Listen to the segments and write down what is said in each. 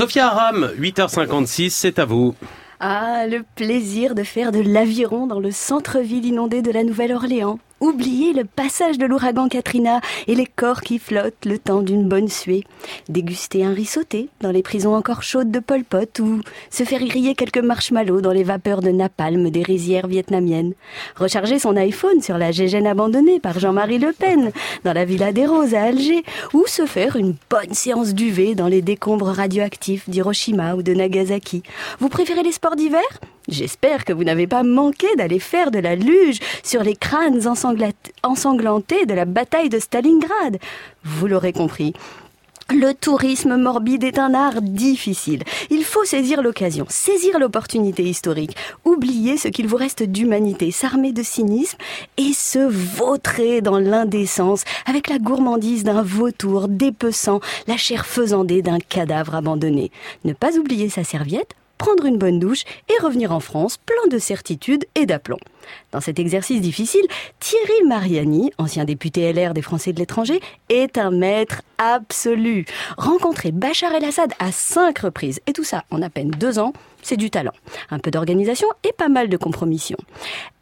Sophia Aram, 8h56, c'est à vous. Ah, le plaisir de faire de l'aviron dans le centre-ville inondé de la Nouvelle-Orléans. Oublier le passage de l'ouragan Katrina et les corps qui flottent le temps d'une bonne suée. Déguster un riz sauté dans les prisons encore chaudes de Pol Pot ou se faire griller quelques marshmallows dans les vapeurs de napalm des rizières vietnamiennes. Recharger son iPhone sur la Gégène abandonnée par Jean-Marie Le Pen dans la Villa des Roses à Alger ou se faire une bonne séance d'UV dans les décombres radioactifs d'Hiroshima ou de Nagasaki. Vous préférez les sports d'hiver? J'espère que vous n'avez pas manqué d'aller faire de la luge sur les crânes ensanglantés de la bataille de Stalingrad. Vous l'aurez compris. Le tourisme morbide est un art difficile. Il faut saisir l'occasion, saisir l'opportunité historique, oublier ce qu'il vous reste d'humanité, s'armer de cynisme et se vautrer dans l'indécence avec la gourmandise d'un vautour dépeçant la chair faisandée d'un cadavre abandonné. Ne pas oublier sa serviette, prendre une bonne douche et revenir en France plein de certitude et d'aplomb. Dans cet exercice difficile, Thierry Mariani, ancien député LR des Français de l'étranger, est un maître absolu. Rencontrer Bachar el-Assad à cinq reprises, et tout ça en à peine deux ans, c'est du talent. Un peu d'organisation et pas mal de compromission.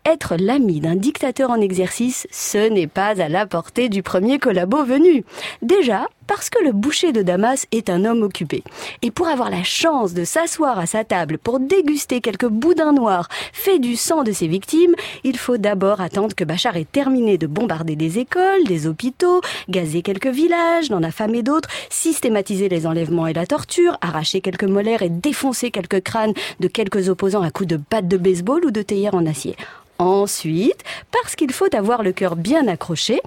Être l'ami d'un dictateur en exercice, ce n'est pas à la portée du premier collabo venu. Déjà, parce que le boucher de Damas est un homme occupé. Et pour avoir la chance de s'asseoir à sa table pour déguster quelques boudins noirs faits du sang de ses victimes, il faut d'abord attendre que Bachar ait terminé de bombarder des écoles, des hôpitaux, gazer quelques villages, d'en affamer d'autres, systématiser les enlèvements et la torture, arracher quelques molaires et défoncer quelques crânes de quelques opposants à coups de batte de baseball ou de théière en acier. Ensuite, parce qu'il faut avoir le cœur bien accroché,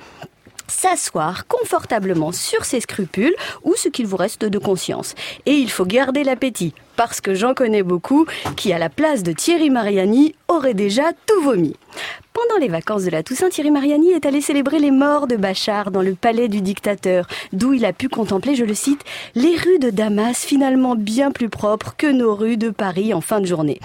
s'asseoir confortablement sur ses scrupules ou ce qu'il vous reste de conscience. Et il faut garder l'appétit, parce que j'en connais beaucoup qui, à la place de Thierry Mariani, auraient déjà tout vomi. Pendant les vacances de la Toussaint, Thierry Mariani est allé célébrer les morts de Bachar dans le palais du dictateur, d'où il a pu contempler, je le cite, les rues de Damas finalement bien plus propres que nos rues de Paris en fin de journée.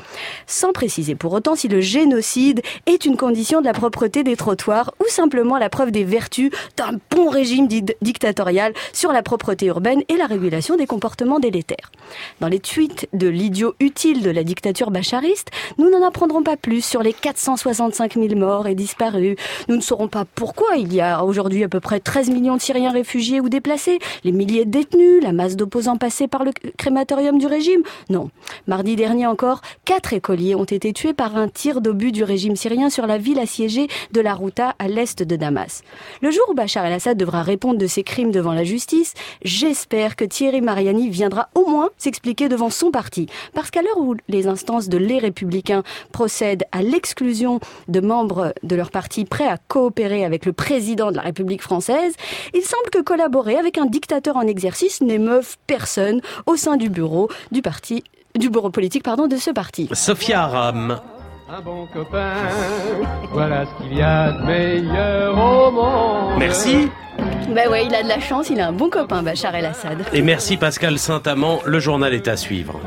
Sans préciser pour autant si le génocide est une condition de la propreté des trottoirs ou simplement la preuve des vertus d'un bon régime dictatorial sur la propreté urbaine et la régulation des comportements délétères. Dans les tweets de l'idiot utile de la dictature bachariste, nous n'en apprendrons pas plus sur les 465 000 morts et disparus. Nous ne saurons pas pourquoi il y a aujourd'hui à peu près 13 millions de Syriens réfugiés ou déplacés, les milliers de détenus, la masse d'opposants passés par le crématorium du régime. Non. Mardi dernier encore, quatre écoliers ont été tués par un tir d'obus du régime syrien sur la ville assiégée de la Routa à l'est de Damas. Le jour où Bachar el-Assad devra répondre de ses crimes devant la justice, j'espère que Thierry Mariani viendra au moins s'expliquer devant son parti. Parce qu'à l'heure où les instances de les républicains procèdent à l'exclusion de membres de leur parti prêts à coopérer avec le président de la République française, il semble que collaborer avec un dictateur en exercice n'émeuve personne au sein du bureau du parti du bureau politique pardon de ce parti. Sophia Aram. Un bon copain, voilà ce qu'il y a de meilleur au monde. Merci. Ben ouais, il a de la chance, il a un bon copain, Bachar el-Assad. Et merci Pascal Saint-Amand, le journal est à suivre.